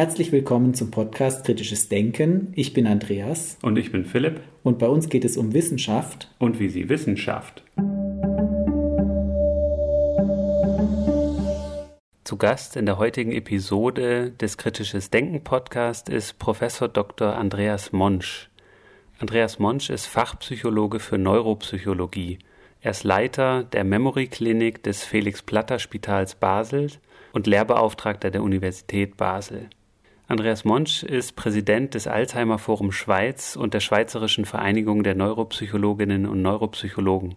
Herzlich willkommen zum Podcast Kritisches Denken. Ich bin Andreas. Und ich bin Philipp. Und bei uns geht es um Wissenschaft. Und wie sie Wissenschaft. Zu Gast in der heutigen Episode des Kritisches Denken Podcast ist Professor Dr. Andreas Monsch. Andreas Monsch ist Fachpsychologe für Neuropsychologie. Er ist Leiter der Memory Klinik des Felix Platter Spitals Basel und Lehrbeauftragter der Universität Basel. Andreas Monsch ist Präsident des Alzheimer Forum Schweiz und der Schweizerischen Vereinigung der Neuropsychologinnen und Neuropsychologen.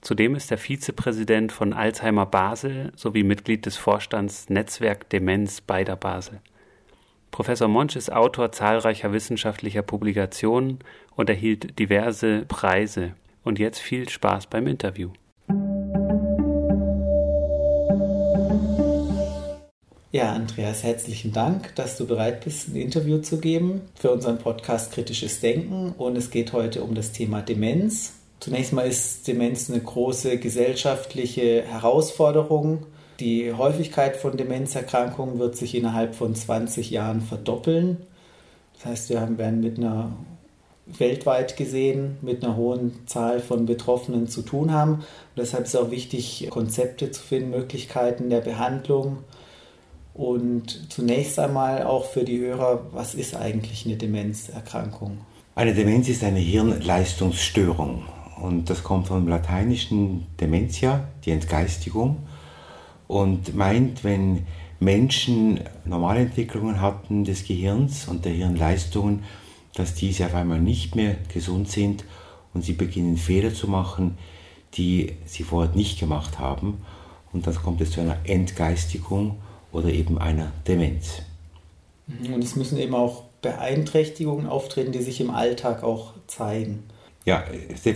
Zudem ist er Vizepräsident von Alzheimer Basel sowie Mitglied des Vorstands Netzwerk Demenz beider Basel. Professor Monsch ist Autor zahlreicher wissenschaftlicher Publikationen und erhielt diverse Preise. Und jetzt viel Spaß beim Interview. Ja, Andreas, herzlichen Dank, dass du bereit bist, ein Interview zu geben für unseren Podcast Kritisches Denken. Und es geht heute um das Thema Demenz. Zunächst mal ist Demenz eine große gesellschaftliche Herausforderung. Die Häufigkeit von Demenzerkrankungen wird sich innerhalb von 20 Jahren verdoppeln. Das heißt, wir werden mit einer weltweit gesehen mit einer hohen Zahl von Betroffenen zu tun haben. Und deshalb ist es auch wichtig, Konzepte zu finden, Möglichkeiten der Behandlung und zunächst einmal auch für die Hörer, was ist eigentlich eine Demenzerkrankung? Eine Demenz ist eine Hirnleistungsstörung. Und das kommt vom lateinischen Dementia, die Entgeistigung. Und meint, wenn Menschen Normalentwicklungen hatten des Gehirns und der Hirnleistungen, dass diese auf einmal nicht mehr gesund sind und sie beginnen Fehler zu machen, die sie vorher nicht gemacht haben. Und dann kommt es zu einer Entgeistigung oder eben einer Demenz. Mhm, und es müssen eben auch Beeinträchtigungen auftreten, die sich im Alltag auch zeigen. Ja,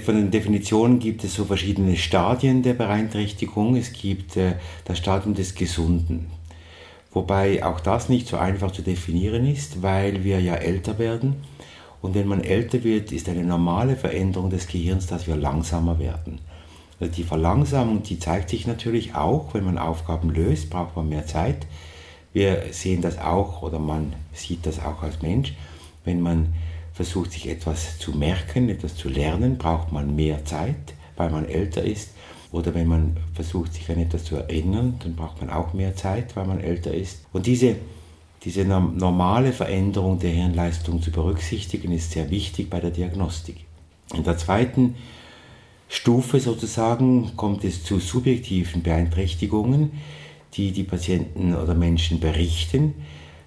von den Definitionen gibt es so verschiedene Stadien der Beeinträchtigung. Es gibt äh, das Stadium des Gesunden, wobei auch das nicht so einfach zu definieren ist, weil wir ja älter werden. Und wenn man älter wird, ist eine normale Veränderung des Gehirns, dass wir langsamer werden. Die Verlangsamung, die zeigt sich natürlich auch, wenn man Aufgaben löst, braucht man mehr Zeit. Wir sehen das auch oder man sieht das auch als Mensch. Wenn man versucht, sich etwas zu merken, etwas zu lernen, braucht man mehr Zeit, weil man älter ist. Oder wenn man versucht, sich an etwas zu erinnern, dann braucht man auch mehr Zeit, weil man älter ist. Und diese, diese normale Veränderung der Hirnleistung zu berücksichtigen, ist sehr wichtig bei der Diagnostik. In der zweiten Stufe sozusagen kommt es zu subjektiven Beeinträchtigungen, die die Patienten oder Menschen berichten.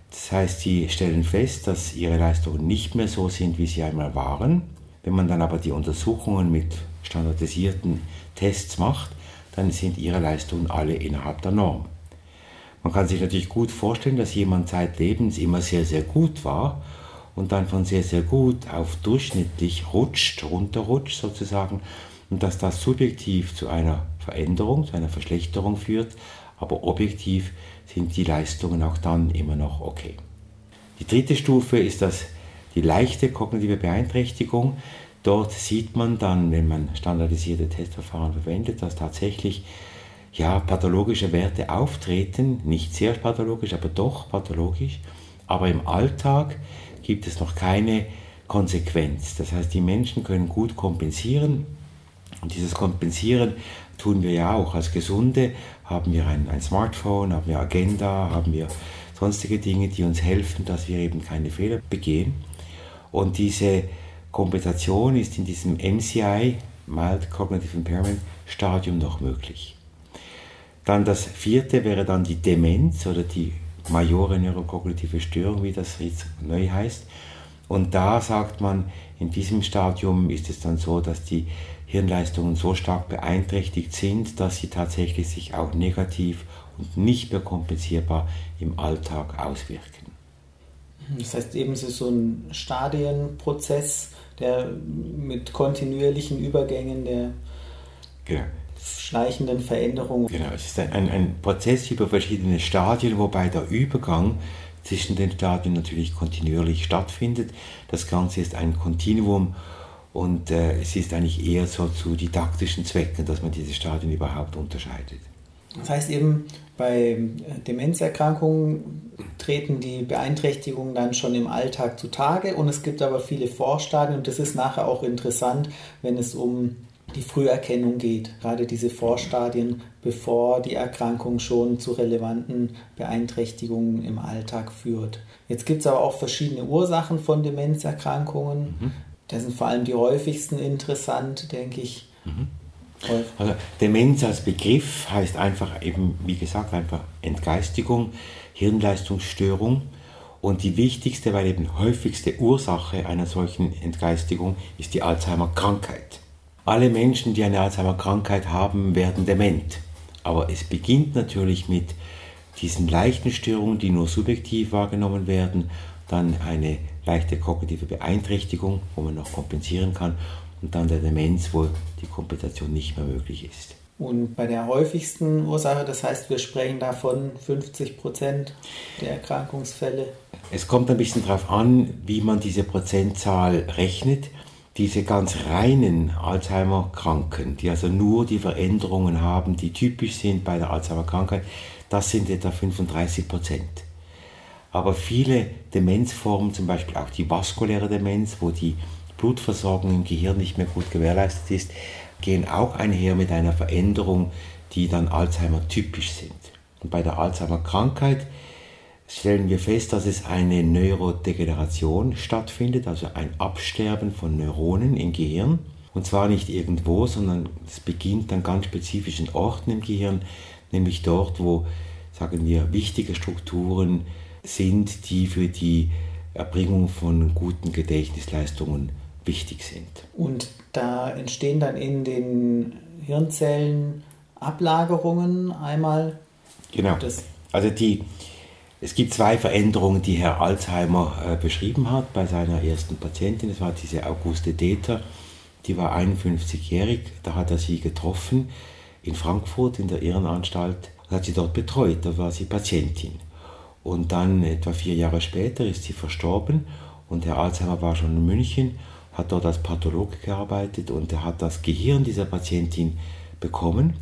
Das heißt, sie stellen fest, dass ihre Leistungen nicht mehr so sind, wie sie einmal waren. Wenn man dann aber die Untersuchungen mit standardisierten Tests macht, dann sind ihre Leistungen alle innerhalb der Norm. Man kann sich natürlich gut vorstellen, dass jemand zeitlebens immer sehr, sehr gut war und dann von sehr, sehr gut auf durchschnittlich rutscht, runterrutscht sozusagen und dass das subjektiv zu einer Veränderung, zu einer Verschlechterung führt, aber objektiv sind die Leistungen auch dann immer noch okay. Die dritte Stufe ist das, die leichte kognitive Beeinträchtigung. Dort sieht man dann, wenn man standardisierte Testverfahren verwendet, dass tatsächlich ja, pathologische Werte auftreten, nicht sehr pathologisch, aber doch pathologisch. Aber im Alltag gibt es noch keine Konsequenz. Das heißt, die Menschen können gut kompensieren, und dieses Kompensieren tun wir ja auch. Als Gesunde haben wir ein, ein Smartphone, haben wir Agenda, haben wir sonstige Dinge, die uns helfen, dass wir eben keine Fehler begehen. Und diese Kompensation ist in diesem MCI, Mild Cognitive Impairment, Stadium noch möglich. Dann das vierte wäre dann die Demenz oder die majore neurokognitive Störung, wie das jetzt neu heißt. Und da sagt man, in diesem Stadium ist es dann so, dass die Hirnleistungen so stark beeinträchtigt sind, dass sie tatsächlich sich auch negativ und nicht mehr kompensierbar im Alltag auswirken. Das heißt eben, es ist so ein Stadienprozess, der mit kontinuierlichen Übergängen der genau. schleichenden Veränderungen. Genau, es ist ein, ein Prozess über verschiedene Stadien, wobei der Übergang zwischen den Stadien natürlich kontinuierlich stattfindet. Das Ganze ist ein Kontinuum und äh, es ist eigentlich eher so zu didaktischen Zwecken, dass man diese Stadien überhaupt unterscheidet. Das heißt eben, bei Demenzerkrankungen treten die Beeinträchtigungen dann schon im Alltag zutage und es gibt aber viele Vorstadien und das ist nachher auch interessant, wenn es um die Früherkennung geht, gerade diese Vorstadien, bevor die Erkrankung schon zu relevanten Beeinträchtigungen im Alltag führt. Jetzt gibt es aber auch verschiedene Ursachen von Demenzerkrankungen. Mhm. Da sind vor allem die häufigsten interessant, denke ich. Mhm. Also Demenz als Begriff heißt einfach eben, wie gesagt, einfach Entgeistigung, Hirnleistungsstörung. Und die wichtigste, weil eben häufigste Ursache einer solchen Entgeistigung ist die Alzheimer-Krankheit. Alle Menschen, die eine Alzheimer-Krankheit haben, werden dement. Aber es beginnt natürlich mit diesen leichten Störungen, die nur subjektiv wahrgenommen werden, dann eine leichte kognitive Beeinträchtigung, wo man noch kompensieren kann, und dann der Demenz, wo die Kompensation nicht mehr möglich ist. Und bei der häufigsten Ursache, das heißt, wir sprechen davon 50 Prozent der Erkrankungsfälle. Es kommt ein bisschen darauf an, wie man diese Prozentzahl rechnet. Diese ganz reinen Alzheimer-Kranken, die also nur die Veränderungen haben, die typisch sind bei der Alzheimer-Krankheit, das sind etwa 35 Prozent. Aber viele Demenzformen, zum Beispiel auch die vaskuläre Demenz, wo die Blutversorgung im Gehirn nicht mehr gut gewährleistet ist, gehen auch einher mit einer Veränderung, die dann Alzheimer typisch sind. Und bei der Alzheimer-Krankheit stellen wir fest, dass es eine Neurodegeneration stattfindet, also ein Absterben von Neuronen im Gehirn. Und zwar nicht irgendwo, sondern es beginnt an ganz spezifischen Orten im Gehirn, nämlich dort, wo, sagen wir, wichtige Strukturen sind, die für die Erbringung von guten Gedächtnisleistungen wichtig sind. Und da entstehen dann in den Hirnzellen Ablagerungen einmal. Genau. also die, es gibt zwei Veränderungen, die Herr Alzheimer äh, beschrieben hat bei seiner ersten Patientin. Das war diese Auguste Deter, die war 51-jährig. Da hat er sie getroffen in Frankfurt in der Irrenanstalt und hat sie dort betreut. Da war sie Patientin. Und dann etwa vier Jahre später ist sie verstorben und Herr Alzheimer war schon in München, hat dort als Pathologe gearbeitet und er hat das Gehirn dieser Patientin bekommen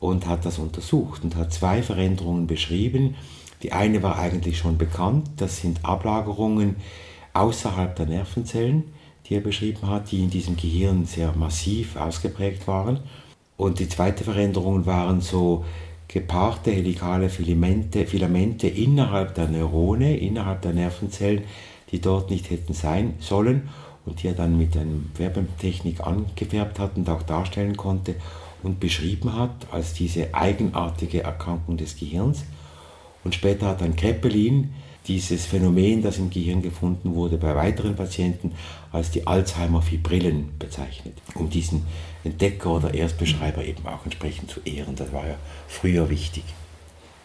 und hat das untersucht und hat zwei Veränderungen beschrieben, die eine war eigentlich schon bekannt, das sind Ablagerungen außerhalb der Nervenzellen, die er beschrieben hat, die in diesem Gehirn sehr massiv ausgeprägt waren. Und die zweite Veränderung waren so gepaarte helikale Filamente, Filamente innerhalb der Neurone, innerhalb der Nervenzellen, die dort nicht hätten sein sollen und die er dann mit einer Werbetechnik angefärbt hat und auch darstellen konnte und beschrieben hat als diese eigenartige Erkrankung des Gehirns. Und später hat dann Kreppelin dieses Phänomen, das im Gehirn gefunden wurde, bei weiteren Patienten als die Alzheimer-Fibrillen bezeichnet, um diesen Entdecker oder Erstbeschreiber eben auch entsprechend zu ehren. Das war ja früher wichtig.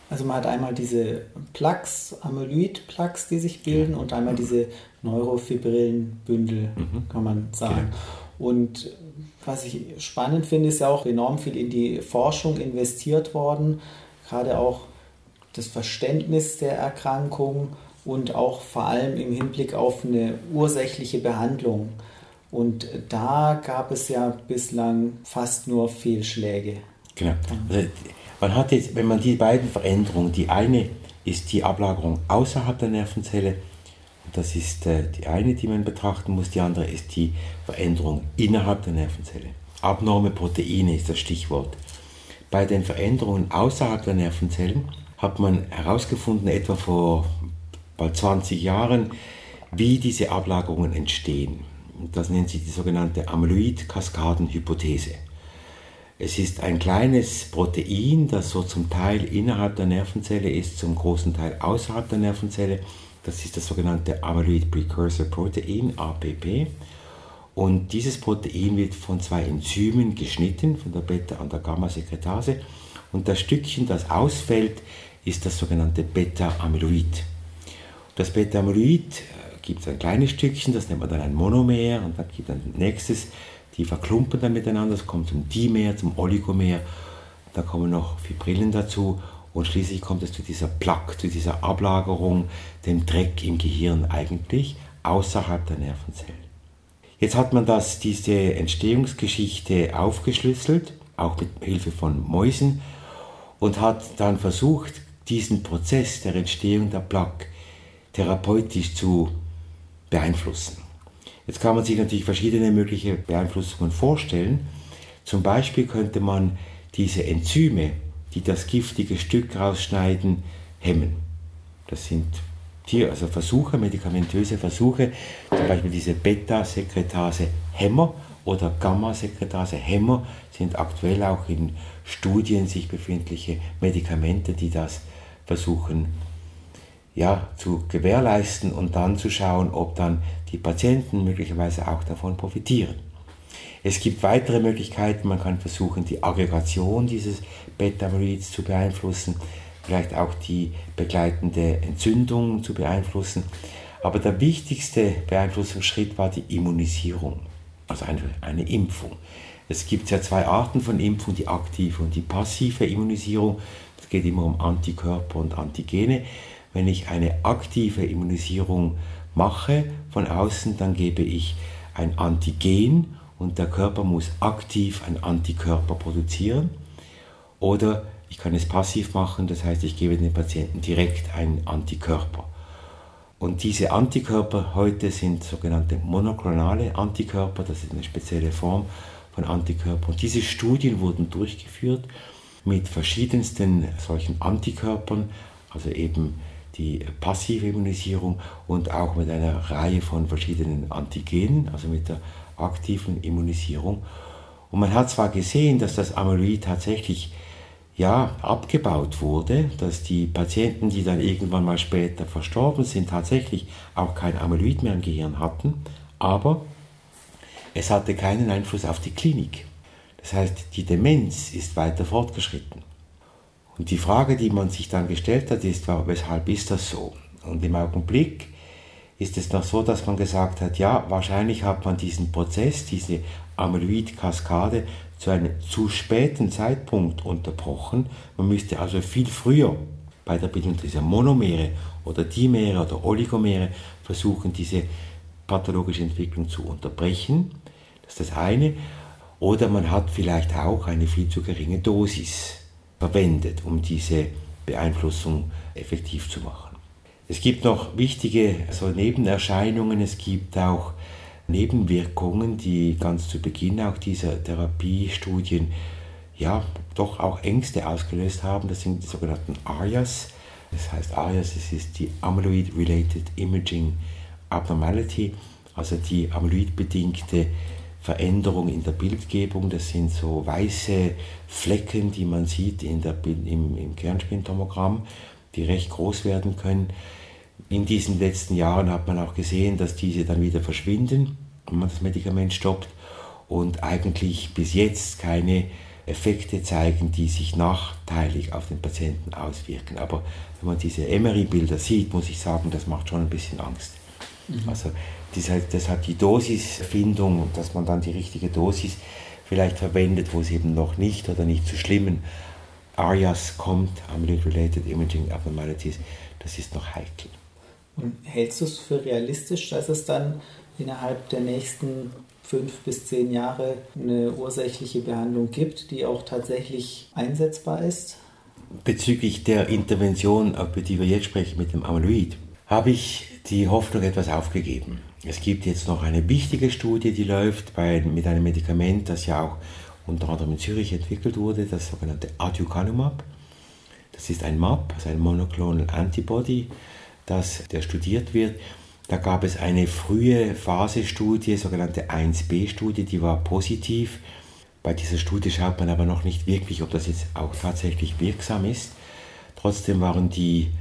Also man hat einmal diese Plaques, Amyloid-Plaques, die sich bilden, ja. und einmal diese Neurofibrillenbündel, mhm. kann man sagen. Genau. Und was ich spannend finde, ist ja auch enorm viel in die Forschung investiert worden, gerade auch das Verständnis der Erkrankung und auch vor allem im Hinblick auf eine ursächliche Behandlung. Und da gab es ja bislang fast nur Fehlschläge. Genau. Also man hat jetzt, wenn man die beiden Veränderungen, die eine ist die Ablagerung außerhalb der Nervenzelle, das ist äh, die eine, die man betrachten muss, die andere ist die Veränderung innerhalb der Nervenzelle. Abnorme Proteine ist das Stichwort. Bei den Veränderungen außerhalb der Nervenzellen hat man herausgefunden, etwa vor bald 20 Jahren, wie diese Ablagerungen entstehen. Das nennt sich die sogenannte Amyloid-Kaskaden-Hypothese. Es ist ein kleines Protein, das so zum Teil innerhalb der Nervenzelle ist, zum großen Teil außerhalb der Nervenzelle. Das ist das sogenannte Amyloid Precursor Protein, APP. Und dieses Protein wird von zwei Enzymen geschnitten, von der Beta- und der Gamma-Sekretase. Und das Stückchen, das ausfällt, ist das sogenannte Beta-Amyloid. Das Beta-Amyloid äh, gibt ein kleines Stückchen, das nennt man dann ein Monomer und dann gibt ein nächstes, die verklumpen dann miteinander, es kommt zum Dimer, zum Oligomer, da kommen noch Fibrillen dazu und schließlich kommt es zu dieser Plaque, zu dieser Ablagerung, dem Dreck im Gehirn eigentlich, außerhalb der Nervenzellen. Jetzt hat man das, diese Entstehungsgeschichte aufgeschlüsselt, auch mit Hilfe von Mäusen und hat dann versucht, diesen Prozess der Entstehung der Plaque therapeutisch zu beeinflussen. Jetzt kann man sich natürlich verschiedene mögliche Beeinflussungen vorstellen. Zum Beispiel könnte man diese Enzyme, die das giftige Stück rausschneiden, hemmen. Das sind Tier, also Versuche, medikamentöse Versuche, zum Beispiel diese Beta-Sekretase-Hämmer oder Gamma-Sekretase-Hämmer sind aktuell auch in Studien sich befindliche Medikamente, die das versuchen ja, zu gewährleisten und dann zu schauen, ob dann die Patienten möglicherweise auch davon profitieren. Es gibt weitere Möglichkeiten, man kann versuchen, die Aggregation dieses Beta-Amyloids zu beeinflussen, vielleicht auch die begleitende Entzündung zu beeinflussen. Aber der wichtigste Beeinflussungsschritt war die Immunisierung, also eine, eine Impfung. Es gibt ja zwei Arten von Impfung, die aktive und die passive Immunisierung. Geht immer um Antikörper und Antigene. Wenn ich eine aktive Immunisierung mache von außen, dann gebe ich ein Antigen und der Körper muss aktiv ein Antikörper produzieren. Oder ich kann es passiv machen, das heißt, ich gebe den Patienten direkt einen Antikörper. Und diese Antikörper heute sind sogenannte monoklonale Antikörper, das ist eine spezielle Form von Antikörpern. Und diese Studien wurden durchgeführt mit verschiedensten solchen Antikörpern, also eben die passive Immunisierung und auch mit einer Reihe von verschiedenen Antigenen, also mit der aktiven Immunisierung. Und man hat zwar gesehen, dass das Amyloid tatsächlich ja, abgebaut wurde, dass die Patienten, die dann irgendwann mal später verstorben sind, tatsächlich auch kein Amyloid mehr im Gehirn hatten, aber es hatte keinen Einfluss auf die Klinik. Das heißt, die Demenz ist weiter fortgeschritten. Und die Frage, die man sich dann gestellt hat, ist, weshalb ist das so? Und im Augenblick ist es noch so, dass man gesagt hat, ja, wahrscheinlich hat man diesen Prozess, diese Amyloid-Kaskade zu einem zu späten Zeitpunkt unterbrochen. Man müsste also viel früher bei der Bildung dieser Monomere oder Dimere oder Oligomere versuchen, diese pathologische Entwicklung zu unterbrechen. Das ist das eine. Oder man hat vielleicht auch eine viel zu geringe Dosis verwendet, um diese Beeinflussung effektiv zu machen. Es gibt noch wichtige so Nebenerscheinungen, es gibt auch Nebenwirkungen, die ganz zu Beginn auch dieser Therapiestudien ja doch auch Ängste ausgelöst haben. Das sind die sogenannten ARIAS. Das heißt ARIAS, das ist die Amyloid-Related Imaging Abnormality, also die amyloidbedingte Veränderung in der Bildgebung. Das sind so weiße Flecken, die man sieht in der, im, im Kernspintomogramm, die recht groß werden können. In diesen letzten Jahren hat man auch gesehen, dass diese dann wieder verschwinden, wenn man das Medikament stoppt und eigentlich bis jetzt keine Effekte zeigen, die sich nachteilig auf den Patienten auswirken. Aber wenn man diese Emery-Bilder sieht, muss ich sagen, das macht schon ein bisschen Angst. Mhm. Also deshalb, deshalb die Dosisfindung, dass man dann die richtige Dosis vielleicht verwendet, wo es eben noch nicht oder nicht zu schlimmen ARIAS kommt, Amyloid-Related Imaging Abnormalities, das ist noch heikel. Und hältst du es für realistisch, dass es dann innerhalb der nächsten fünf bis zehn Jahre eine ursächliche Behandlung gibt, die auch tatsächlich einsetzbar ist? Bezüglich der Intervention, über die wir jetzt sprechen mit dem Amyloid, habe ich die Hoffnung etwas aufgegeben. Es gibt jetzt noch eine wichtige Studie, die läuft bei, mit einem Medikament, das ja auch unter anderem in Zürich entwickelt wurde, das sogenannte Aducanumab. Das ist ein MAP, also ein Monoclonal Antibody, das der studiert wird. Da gab es eine frühe Phase-Studie, sogenannte 1b-Studie, die war positiv. Bei dieser Studie schaut man aber noch nicht wirklich, ob das jetzt auch tatsächlich wirksam ist. Trotzdem waren die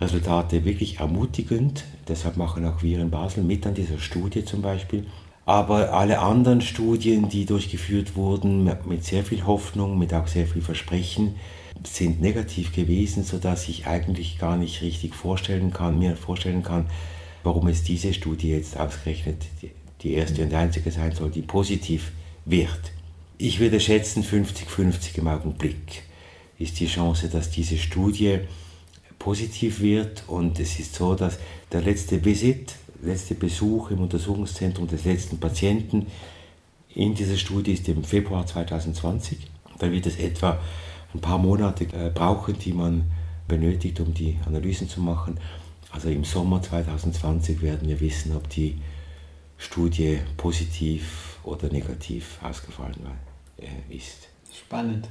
Resultate wirklich ermutigend. Deshalb machen auch wir in Basel mit an dieser Studie zum Beispiel. Aber alle anderen Studien, die durchgeführt wurden, mit sehr viel Hoffnung, mit auch sehr viel Versprechen, sind negativ gewesen, sodass ich eigentlich gar nicht richtig vorstellen kann, mir vorstellen kann, warum es diese Studie jetzt ausgerechnet die erste und einzige sein soll, die positiv wird. Ich würde schätzen, 50-50 im Augenblick ist die Chance, dass diese Studie positiv wird. Und es ist so, dass der letzte Visit, letzte Besuch im Untersuchungszentrum des letzten Patienten in dieser Studie ist im Februar 2020. Da wird es etwa ein paar Monate äh, brauchen, die man benötigt, um die Analysen zu machen. Also im Sommer 2020 werden wir wissen, ob die Studie positiv oder negativ ausgefallen äh, ist. Spannend.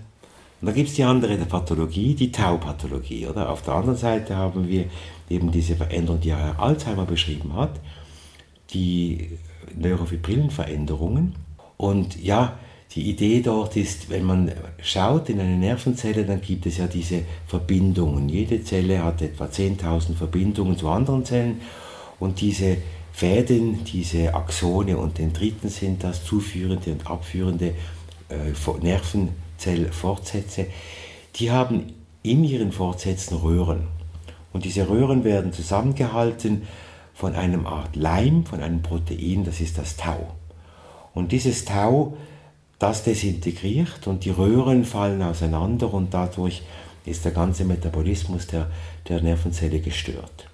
Und da gibt es die andere Pathologie, die Tau-Pathologie. Oder? Auf der anderen Seite haben wir eben diese Veränderung, die Herr Alzheimer beschrieben hat, die neurofibrillen Veränderungen. Und ja, die Idee dort ist, wenn man schaut in eine Nervenzelle, dann gibt es ja diese Verbindungen. Jede Zelle hat etwa 10.000 Verbindungen zu anderen Zellen und diese Fäden, diese Axone und Dendriten sind das zuführende und abführende äh, Nervenzellfortsätze. Die haben in ihren Fortsätzen Röhren. Und diese Röhren werden zusammengehalten von einem Art Leim, von einem Protein, das ist das Tau. Und dieses Tau das desintegriert und die Röhren fallen auseinander und dadurch ist der ganze Metabolismus der, der Nervenzelle gestört.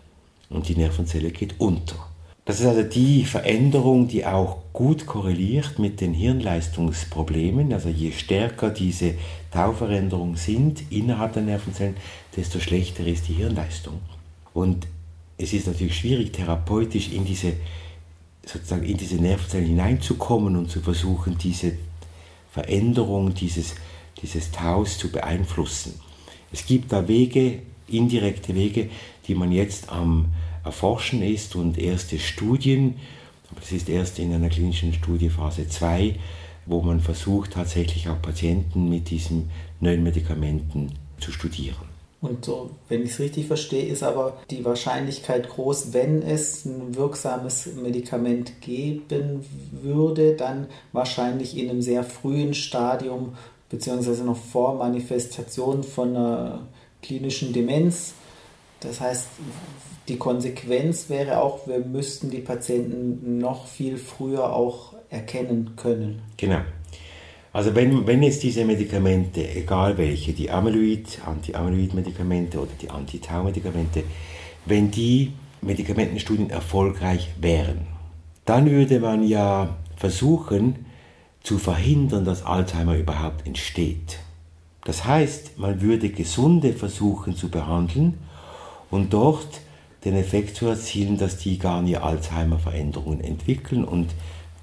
Und die Nervenzelle geht unter. Das ist also die Veränderung, die auch gut korreliert mit den Hirnleistungsproblemen. Also je stärker diese Tauveränderungen sind innerhalb der Nervenzellen, desto schlechter ist die Hirnleistung. Und es ist natürlich schwierig, therapeutisch in diese, sozusagen in diese Nervenzellen hineinzukommen und zu versuchen, diese Veränderung dieses, dieses Taus zu beeinflussen. Es gibt da Wege, indirekte Wege, die man jetzt am Erforschen ist und erste Studien, das ist erst in einer klinischen Studie Phase 2, wo man versucht tatsächlich auch Patienten mit diesen neuen Medikamenten zu studieren. Und so, wenn ich es richtig verstehe, ist aber die Wahrscheinlichkeit groß, wenn es ein wirksames Medikament geben würde, dann wahrscheinlich in einem sehr frühen Stadium, beziehungsweise noch vor Manifestation von einer klinischen Demenz. Das heißt, die Konsequenz wäre auch, wir müssten die Patienten noch viel früher auch erkennen können. Genau. Also wenn, wenn jetzt diese Medikamente, egal welche, die Amyloid, Anti-Amyloid-Medikamente oder die Anti-Tau-Medikamente, wenn die Medikamentenstudien erfolgreich wären, dann würde man ja versuchen zu verhindern, dass Alzheimer überhaupt entsteht. Das heißt, man würde Gesunde versuchen zu behandeln und dort den Effekt zu erzielen, dass die gar nie Alzheimer-Veränderungen entwickeln und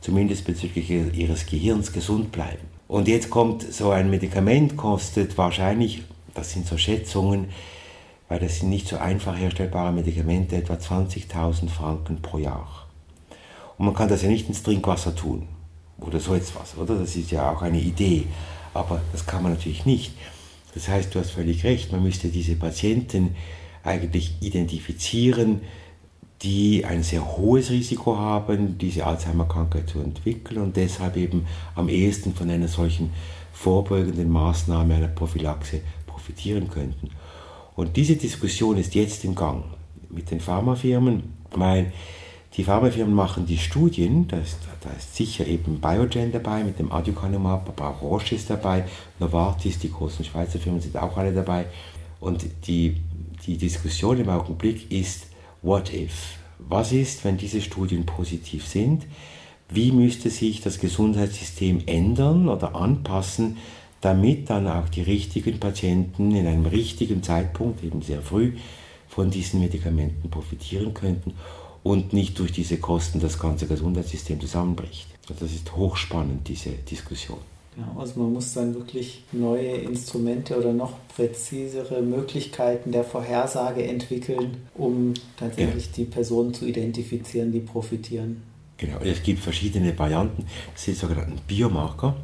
zumindest bezüglich ihres Gehirns gesund bleiben. Und jetzt kommt so ein Medikament, kostet wahrscheinlich, das sind so Schätzungen, weil das sind nicht so einfach herstellbare Medikamente, etwa 20.000 Franken pro Jahr. Und man kann das ja nicht ins Trinkwasser tun oder so etwas, oder? Das ist ja auch eine Idee, aber das kann man natürlich nicht. Das heißt, du hast völlig recht, man müsste diese Patienten eigentlich identifizieren, die ein sehr hohes Risiko haben, diese Alzheimer-Krankheit zu entwickeln und deshalb eben am ehesten von einer solchen vorbeugenden Maßnahme, einer Prophylaxe profitieren könnten. Und diese Diskussion ist jetzt im Gang mit den Pharmafirmen, weil die Pharmafirmen machen die Studien, da ist, da ist sicher eben Biogen dabei mit dem Aducanumab, aber auch Roche ist dabei, Novartis, die großen Schweizer Firmen sind auch alle dabei. Und die, die Diskussion im Augenblick ist, What if? Was ist, wenn diese Studien positiv sind? Wie müsste sich das Gesundheitssystem ändern oder anpassen, damit dann auch die richtigen Patienten in einem richtigen Zeitpunkt, eben sehr früh, von diesen Medikamenten profitieren könnten und nicht durch diese Kosten das ganze Gesundheitssystem zusammenbricht. Das ist hochspannend, diese Diskussion. Ja, also man muss dann wirklich neue Instrumente oder noch präzisere Möglichkeiten der Vorhersage entwickeln, um tatsächlich ja. die Personen zu identifizieren, die profitieren. Genau, es gibt verschiedene Varianten. Das sind sogenannte Biomarker.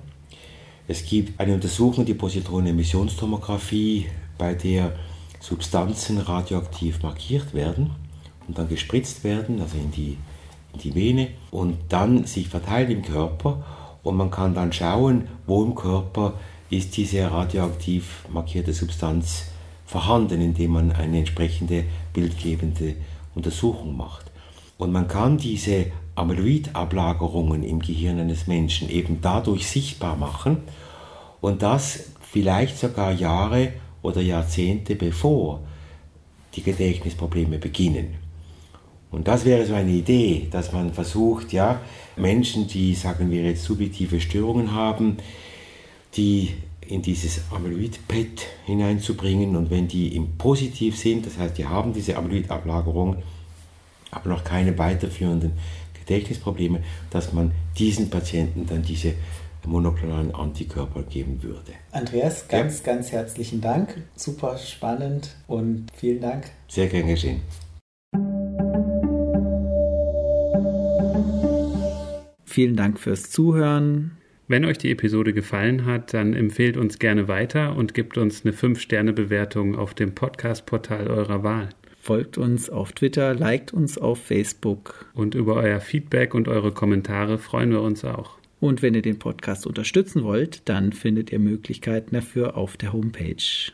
Es gibt eine Untersuchung, die Positronenemissionstomographie, bei der Substanzen radioaktiv markiert werden und dann gespritzt werden, also in die, in die Vene und dann sich verteilen im Körper und man kann dann schauen, wo im Körper ist diese radioaktiv markierte Substanz vorhanden, indem man eine entsprechende bildgebende Untersuchung macht. Und man kann diese Amyloid-Ablagerungen im Gehirn eines Menschen eben dadurch sichtbar machen und das vielleicht sogar Jahre oder Jahrzehnte bevor die Gedächtnisprobleme beginnen. Und das wäre so eine Idee, dass man versucht, ja, Menschen, die, sagen wir jetzt, subjektive Störungen haben, die in dieses Amyloid-PET hineinzubringen und wenn die im positiv sind, das heißt, die haben diese Amyloid-Ablagerung, aber noch keine weiterführenden Gedächtnisprobleme, dass man diesen Patienten dann diese monoklonalen Antikörper geben würde. Andreas, ganz, ja. ganz herzlichen Dank. Super spannend und vielen Dank. Sehr gern geschehen. Vielen Dank fürs Zuhören. Wenn euch die Episode gefallen hat, dann empfehlt uns gerne weiter und gebt uns eine 5-Sterne-Bewertung auf dem Podcast-Portal eurer Wahl. Folgt uns auf Twitter, liked uns auf Facebook. Und über euer Feedback und eure Kommentare freuen wir uns auch. Und wenn ihr den Podcast unterstützen wollt, dann findet ihr Möglichkeiten dafür auf der Homepage.